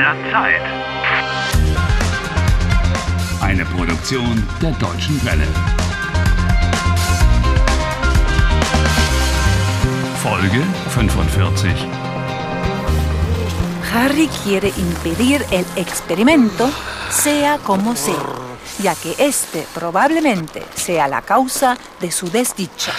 der Zeit. Eine Produktion der Deutschen Welle. Folge 45. Harry quiere impedir el experimento, sea como sea, ya que este probablemente sea la causa de su desdicha.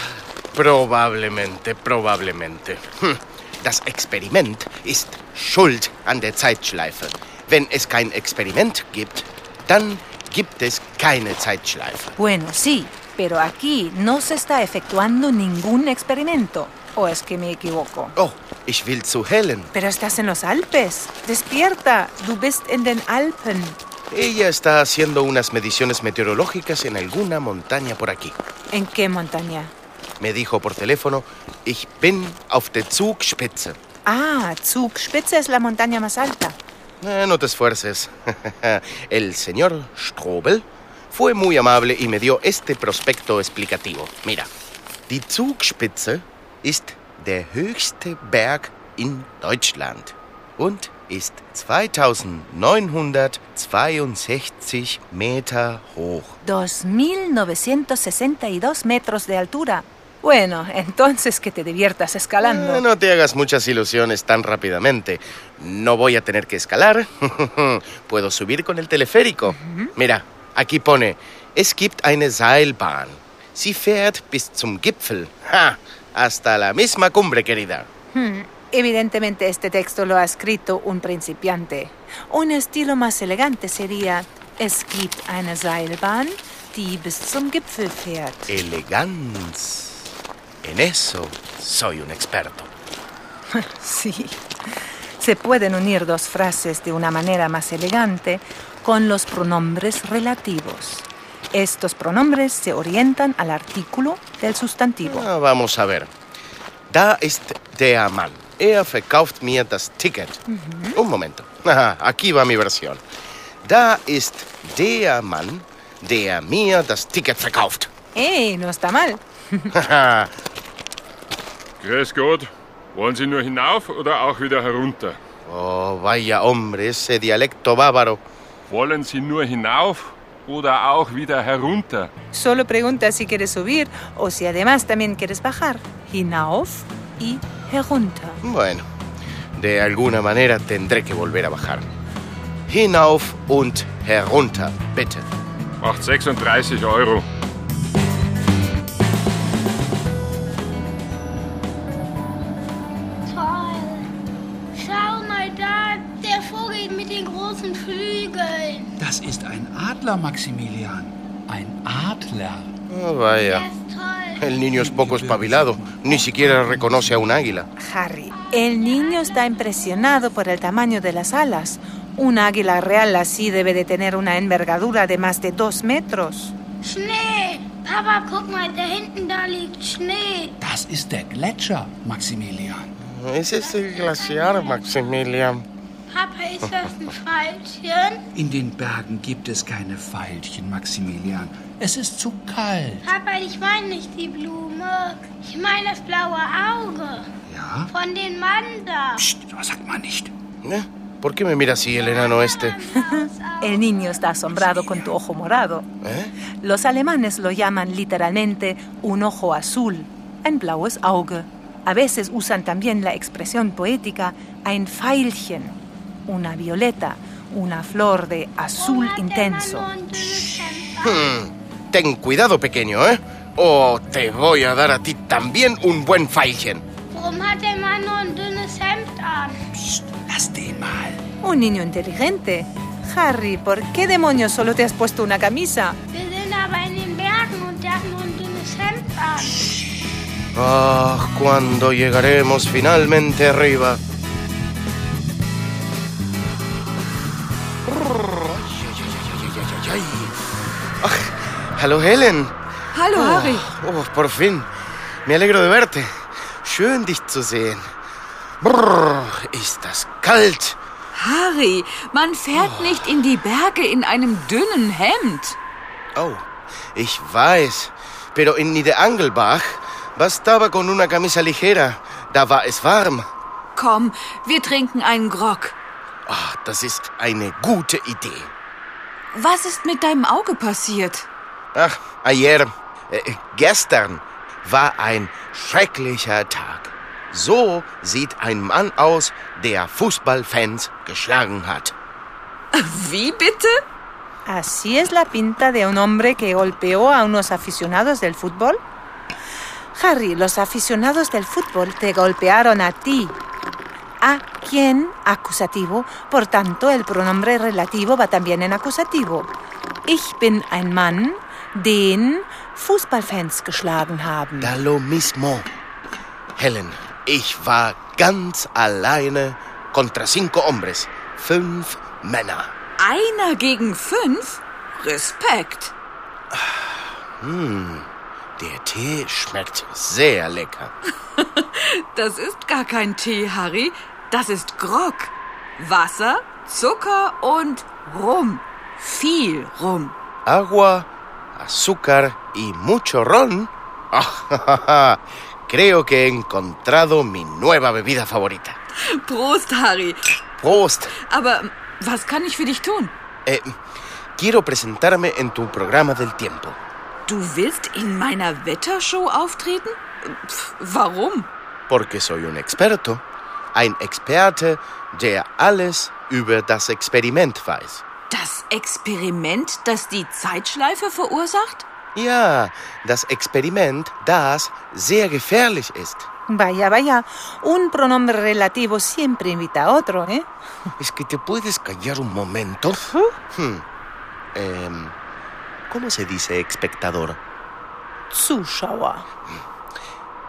Probablemente, probablemente. Hm. Das Experiment ist schuld an der Zeitschleife. Wenn es kein Experiment gibt, dann gibt es keine Zeitschleife. Bueno, sí, pero aquí no se está efectuando ningún experimento. ¿O es que me equivoco? Oh, ich will zu Helen. Pero estás en los Alpes. Despierta, du bist en den Alpen. Ella está haciendo unas mediciones meteorológicas en alguna montaña por aquí. ¿En qué montaña? Me dijo por teléfono, ich bin auf der Zugspitze. Ah, Zugspitze es la montaña más alta. Eh, no te esfuerces. El señor Strobel fue muy amable y me dio este prospecto explicativo. Mira, die Zugspitze ist der höchste Berg in Deutschland und ist 2962 Meter hoch. 2.962 metros de altura. Bueno, entonces que te diviertas escalando. Eh, no te hagas muchas ilusiones tan rápidamente. No voy a tener que escalar. Puedo subir con el teleférico. Mira, aquí pone, es gibt eine Seilbahn. Sie fährt bis zum Gipfel. ¡Ja! Hasta la misma cumbre, querida. Hmm, Evidentemente este texto lo ha escrito un principiante. Un estilo más elegante sería Es gibt eine Seilbahn, die bis zum Gipfel fährt. Eleganz. En eso soy un experto. Sí. Se pueden unir dos frases de una manera más elegante con los pronombres relativos. Estos pronombres se orientan al artículo del sustantivo. Ah, vamos a ver. Da ist der Mann. Er verkauft mir das Ticket. Un momento. Aquí va mi versión. Da ist der Mann, der mir das Ticket verkauft. ¡Eh! No está mal. Grüß Gott. Wollen Sie nur hinauf oder auch wieder herunter? oh, vaya hombre, ese dialecto bávaro. Wollen Sie nur hinauf oder auch wieder herunter? Solo pregunta si quieres subir o si además también quieres bajar. Hinauf y herunter. Bueno, de alguna manera tendré que volver a bajar. Hinauf und herunter, bitte. Macht 36 Euro. Großen Flügeln. Das ist ein Adler, Maximilian. Ein Adler. Oh, vaya. El niño es poco espabilado. Ni siquiera reconoce a un águila. Harry, el niño está impresionado por el tamaño de las alas. Un águila real así debe de tener una envergadura de más de dos metros. Schnee. Papa, guck mal, da hinten, da liegt Schnee. Das ist der Gletscher, Maximilian. Ese es el glaciar, Maximilian. Papa, ist das ein Pfeilchen? In den Bergen gibt es keine Veilchen, Maximilian. Es ist zu kalt. Papa, ich meine nicht die Blume. Ich meine das blaue Auge. Ja? Von den Mann da. Psst, was sagt man nicht? ¿Eh? ¿Por qué me mira así el enano este? El niño está asombrado con tu ojo morado. ¿Eh? Los alemanes lo llaman literalmente un ojo azul, ein blaues Auge. A veces usan también la expresión poética ein Veilchen, una violeta, una flor de azul Hat der Mann intenso. nur ein dünnes Hemd an? Hmm, Ten cuidado, pequeño, ¿eh? O te voy a dar a ti también un buen Feilchen. Warum hat der Mann nur ein dünnes Hemd an? Psst, lass den mal. Un niño inteligente. Harry, ¿por qué demonios solo te has puesto una camisa? Wir sind aber in den Bergen und der hat nur ein dünnes Hemd an. Ah, cuando llegaremos finalmente arriba. Hallo Helen. Hallo, Harry. Oh, por fin. Me alegro de verte. Schön, dich zu sehen. Brrr, ist das kalt. Harry, man fährt nicht in die Berge in einem dünnen Hemd. Oh, ich weiß. Pero en Niederangelbach bastaba con una camisa ligera. Da war es warm. Komm, wir trinken einen Grog. Ah, das ist eine gute Idee. Was ist mit deinem Auge passiert? Ach, ayer, äh, gestern war ein schrecklicher Tag. So sieht ein Mann aus, der Fußballfans geschlagen hat. Wie bitte? ¿Así es la pinta de un hombre que golpeó a unos aficionados del fútbol? Harry, los aficionados del fútbol te golpearon a ti. ¿A quién? Acusativo. Por tanto, el pronombre relativo va también en acusativo. Ich bin ein Mann, den Fußballfans geschlagen haben. Da lo mismo. Helen, ich war ganz alleine contra cinco hombres, fünf Männer. Einer gegen fünf? Respekt. Der Tee schmeckt sehr lecker. Das ist gar kein Tee, Harry. Das ist Grog. Wasser, Zucker und Rum. Viel Rum. Agua, azúcar y mucho ron. Ah, Creo que he encontrado mi nueva bebida favorita. Prost, Harry. Prost. Aber was kann ich für dich tun? Eh, quiero presentarme en tu programa del tiempo. Du willst in meiner Wettershow auftreten? Pff, warum? Porque soy un experto. Ein Experte, der alles über das Experiment weiß. Das Experiment, das die Zeitschleife verursacht? Ja, das Experiment, das sehr gefährlich ist. Vaya, vaya. Un pronombre relativo siempre invita a otro, ¿eh? Es que te puedes callar un momento. Hmm. Em, ¿Cómo se dice espectador? Zuschauer.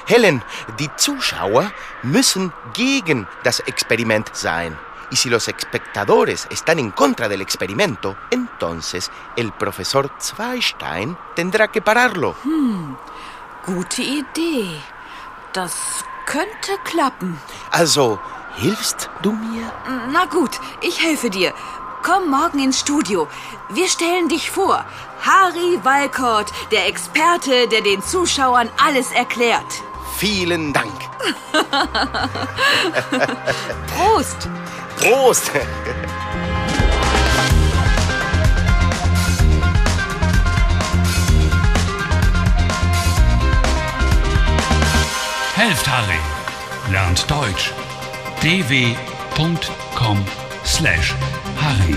Helen, die Zuschauer müssen gegen das Experiment sein. Y si los espectadores están en contra del experimento, entonces el profesor Zweistein tendrá que pararlo. Gute Idee. Das könnte klappen. Also, hilfst du mir? Na gut, ich helfe dir. Komm morgen ins Studio. Wir stellen dich vor. Harry Walcott, der Experte, der den Zuschauern alles erklärt. Vielen Dank. Prost! Prost! Helft Harry. Lernt Deutsch. dw.com/harry.